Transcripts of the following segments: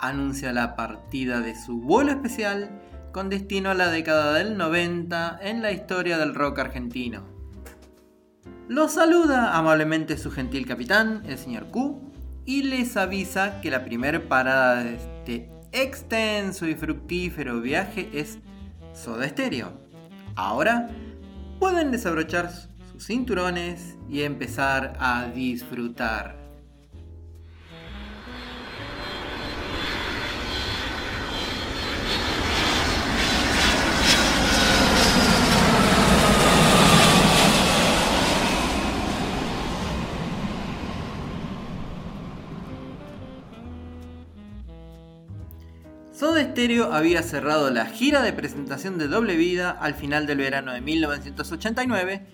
anuncia la partida de su vuelo especial con destino a la década del 90 en la historia del rock argentino. Los saluda amablemente su gentil capitán, el señor Q, y les avisa que la primera parada de este extenso y fructífero viaje es Soda Stereo. Ahora pueden desabrochar sus cinturones y empezar a disfrutar. Soda Stereo había cerrado la gira de presentación de Doble Vida al final del verano de 1989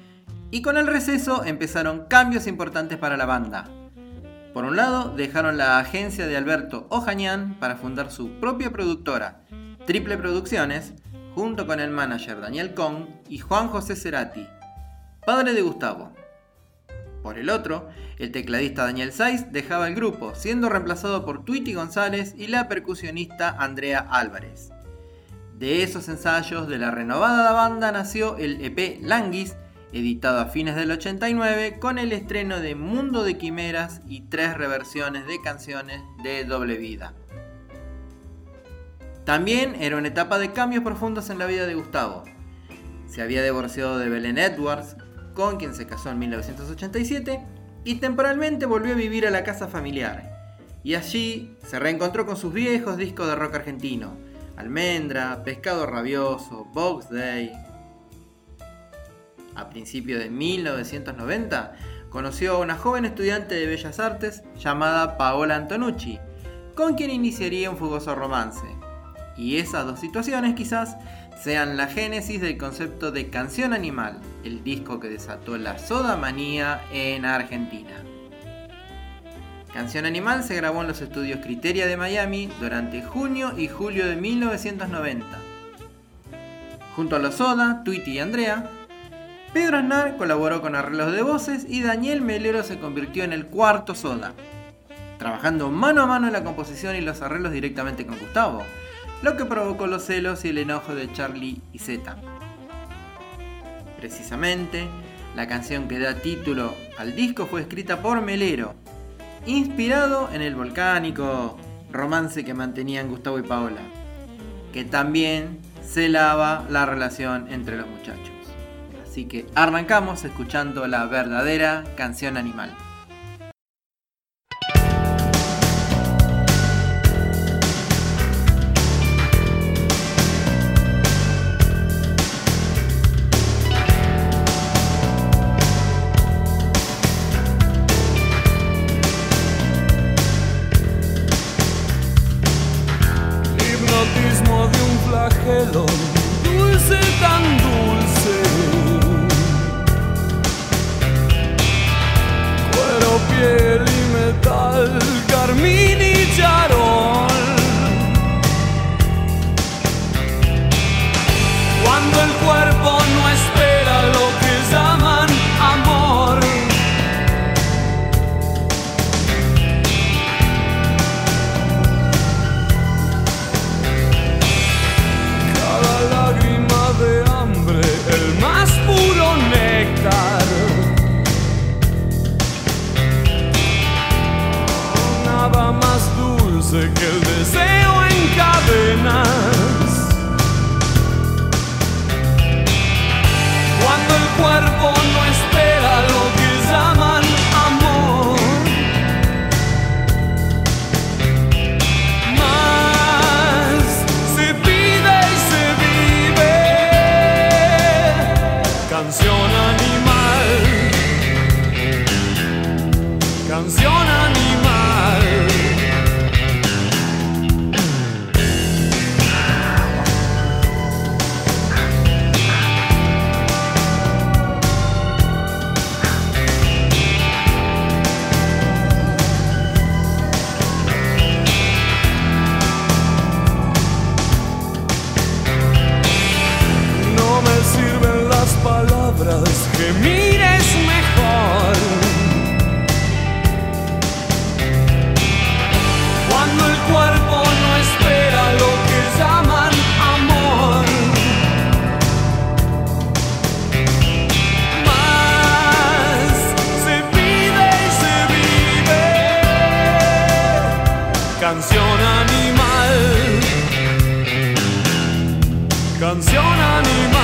y con el receso empezaron cambios importantes para la banda. Por un lado, dejaron la agencia de Alberto Ojañán para fundar su propia productora, Triple Producciones, junto con el manager Daniel Kong y Juan José Cerati, padre de Gustavo. Por el otro, el tecladista Daniel Saiz dejaba el grupo, siendo reemplazado por Tweety González y la percusionista Andrea Álvarez. De esos ensayos de la renovada banda nació el EP Languis, editado a fines del 89 con el estreno de Mundo de Quimeras y tres reversiones de canciones de doble vida. También era una etapa de cambios profundos en la vida de Gustavo. Se había divorciado de Belén Edwards, con quien se casó en 1987, y temporalmente volvió a vivir a la casa familiar. Y allí se reencontró con sus viejos discos de rock argentino, Almendra, Pescado Rabioso, Box Day. A principios de 1990 conoció a una joven estudiante de Bellas Artes llamada Paola Antonucci, con quien iniciaría un fugoso romance. Y esas dos situaciones quizás sean la génesis del concepto de canción animal, el disco que desató la soda manía en Argentina. Canción Animal se grabó en los estudios Criteria de Miami durante junio y julio de 1990. Junto a los Soda, Tweety y Andrea, Pedro Aznar colaboró con arreglos de voces y Daniel Melero se convirtió en el cuarto Soda, trabajando mano a mano en la composición y los arreglos directamente con Gustavo, lo que provocó los celos y el enojo de Charlie y Zeta. Precisamente, la canción que da título al disco fue escrita por Melero, inspirado en el volcánico romance que mantenían Gustavo y Paola, que también celaba la relación entre los muchachos. Así que arrancamos escuchando la verdadera canción animal. Canción animal. Canción animal.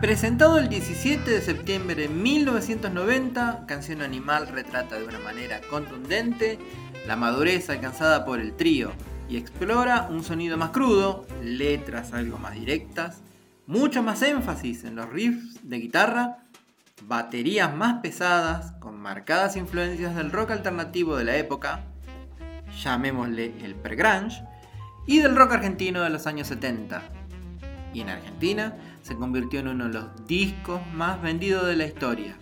Presentado el 17 de septiembre de 1990, Canción Animal retrata de una manera contundente la madurez alcanzada por el trío y explora un sonido más crudo, letras algo más directas, mucho más énfasis en los riffs de guitarra, baterías más pesadas con marcadas influencias del rock alternativo de la época, llamémosle el pre-grunge, y del rock argentino de los años 70. Y en Argentina se convirtió en uno de los discos más vendidos de la historia,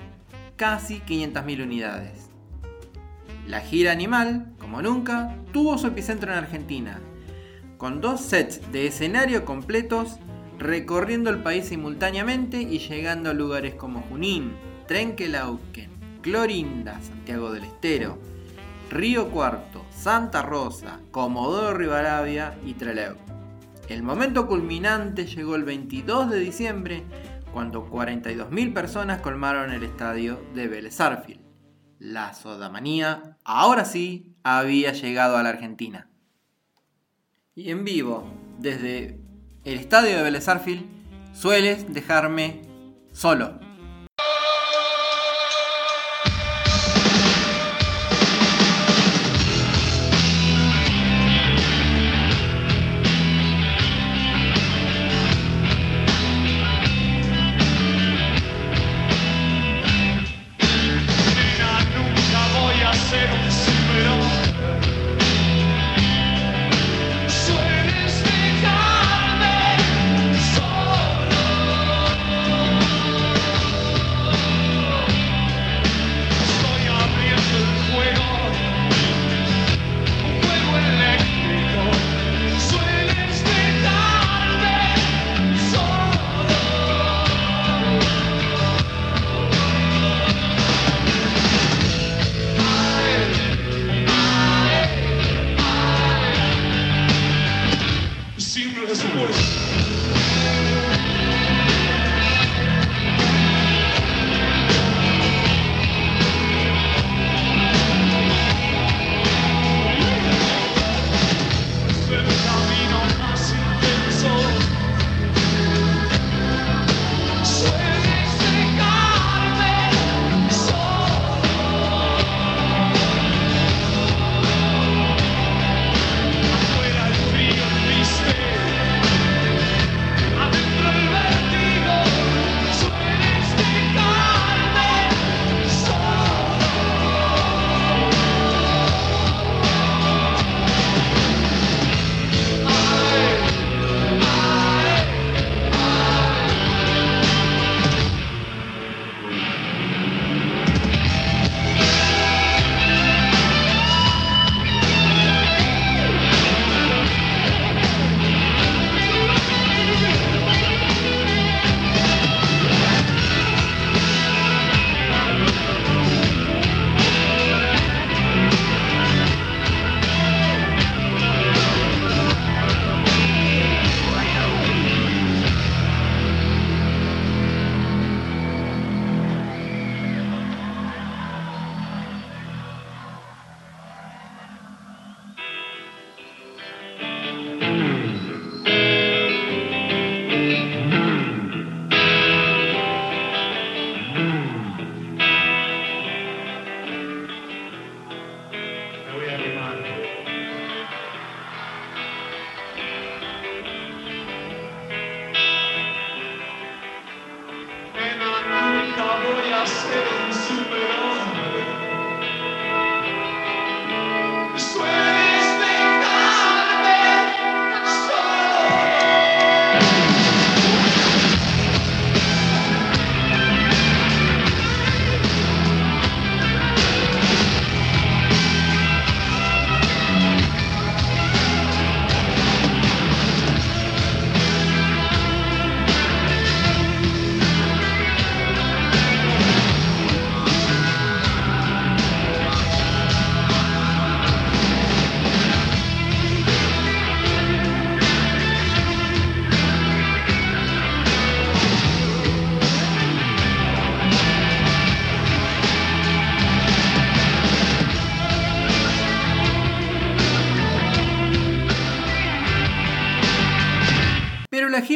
casi 500.000 unidades. La gira Animal, como nunca, tuvo su epicentro en Argentina, con dos sets de escenario completos recorriendo el país simultáneamente y llegando a lugares como Junín, Trenquelauquen, Clorinda, Santiago del Estero, Río Cuarto, Santa Rosa, Comodoro Rivadavia y Trelew. El momento culminante llegó el 22 de diciembre, cuando 42.000 personas colmaron el estadio de Vélez Sarsfield. La sodamanía, ahora sí, había llegado a la Argentina. Y en vivo, desde el estadio de Vélez Sarsfield, sueles dejarme solo.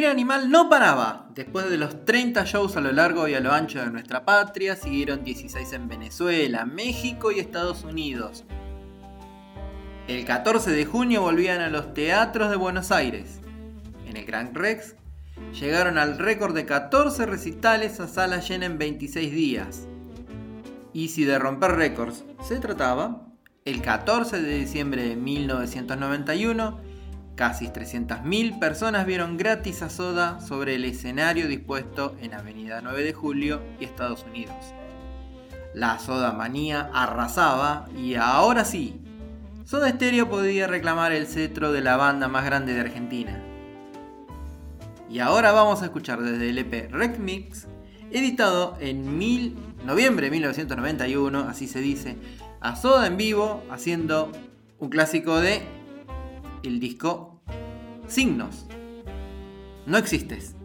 Gira Animal no paraba. Después de los 30 shows a lo largo y a lo ancho de nuestra patria, siguieron 16 en Venezuela, México y Estados Unidos. El 14 de junio volvían a los teatros de Buenos Aires. En el Grand Rex llegaron al récord de 14 recitales a sala llena en 26 días. Y si de romper récords se trataba, el 14 de diciembre de 1991, casi 300.000 personas vieron gratis a Soda sobre el escenario dispuesto en Avenida 9 de Julio y Estados Unidos. La Soda Manía arrasaba y ahora sí, Soda Stereo podía reclamar el cetro de la banda más grande de Argentina. Y ahora vamos a escuchar desde el EP Rec Mix, editado en mil, noviembre de 1991, así se dice, a Soda en vivo haciendo un clásico de el disco Signos. No existes.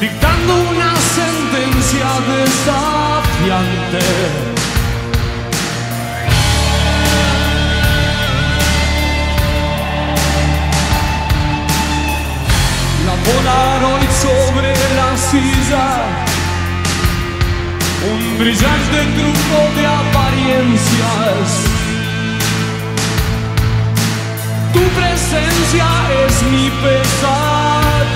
Dictando una sentencia desafiante. La Polaroid sobre la silla un brillante truco de apariencias. Tu presencia es mi pesadilla.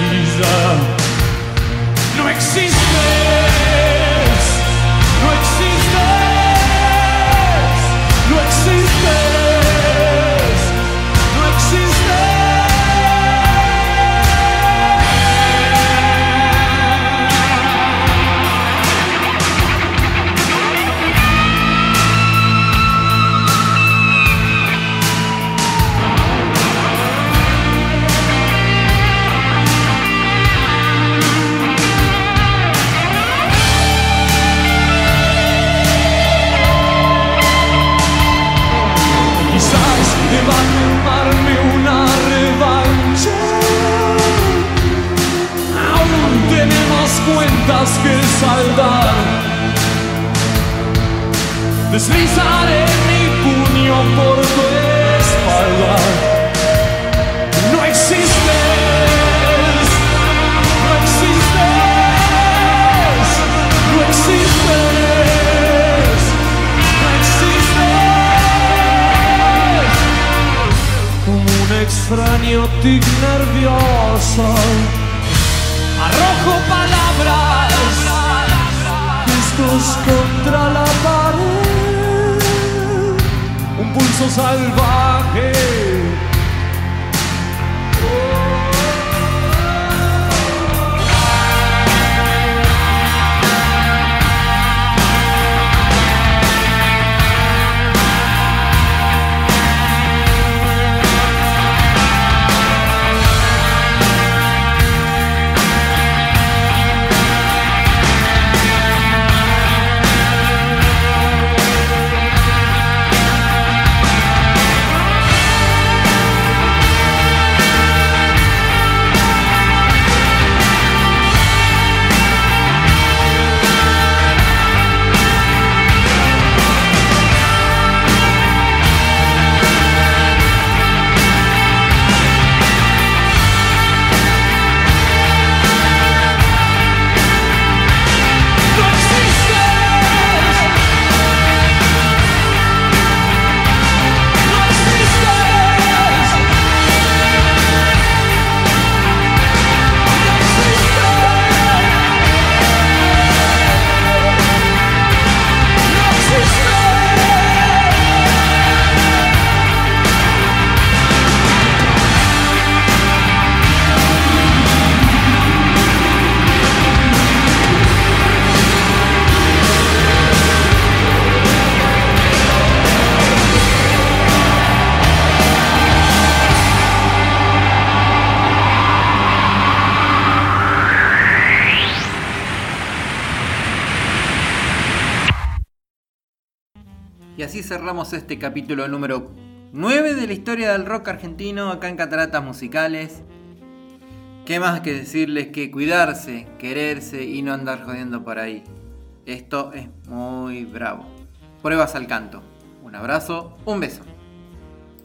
Cuentas que saldar. Deslizaré mi puño por tu espalda. No existes, no existes, no existes, no existes como un extraño tic nervioso. Arrojo palabras, contra la pared, un pulso salvaje. Cerramos este capítulo número 9 de la historia del rock argentino acá en Cataratas Musicales. ¿Qué más que decirles que cuidarse, quererse y no andar jodiendo por ahí? Esto es muy bravo. Pruebas al canto. Un abrazo, un beso.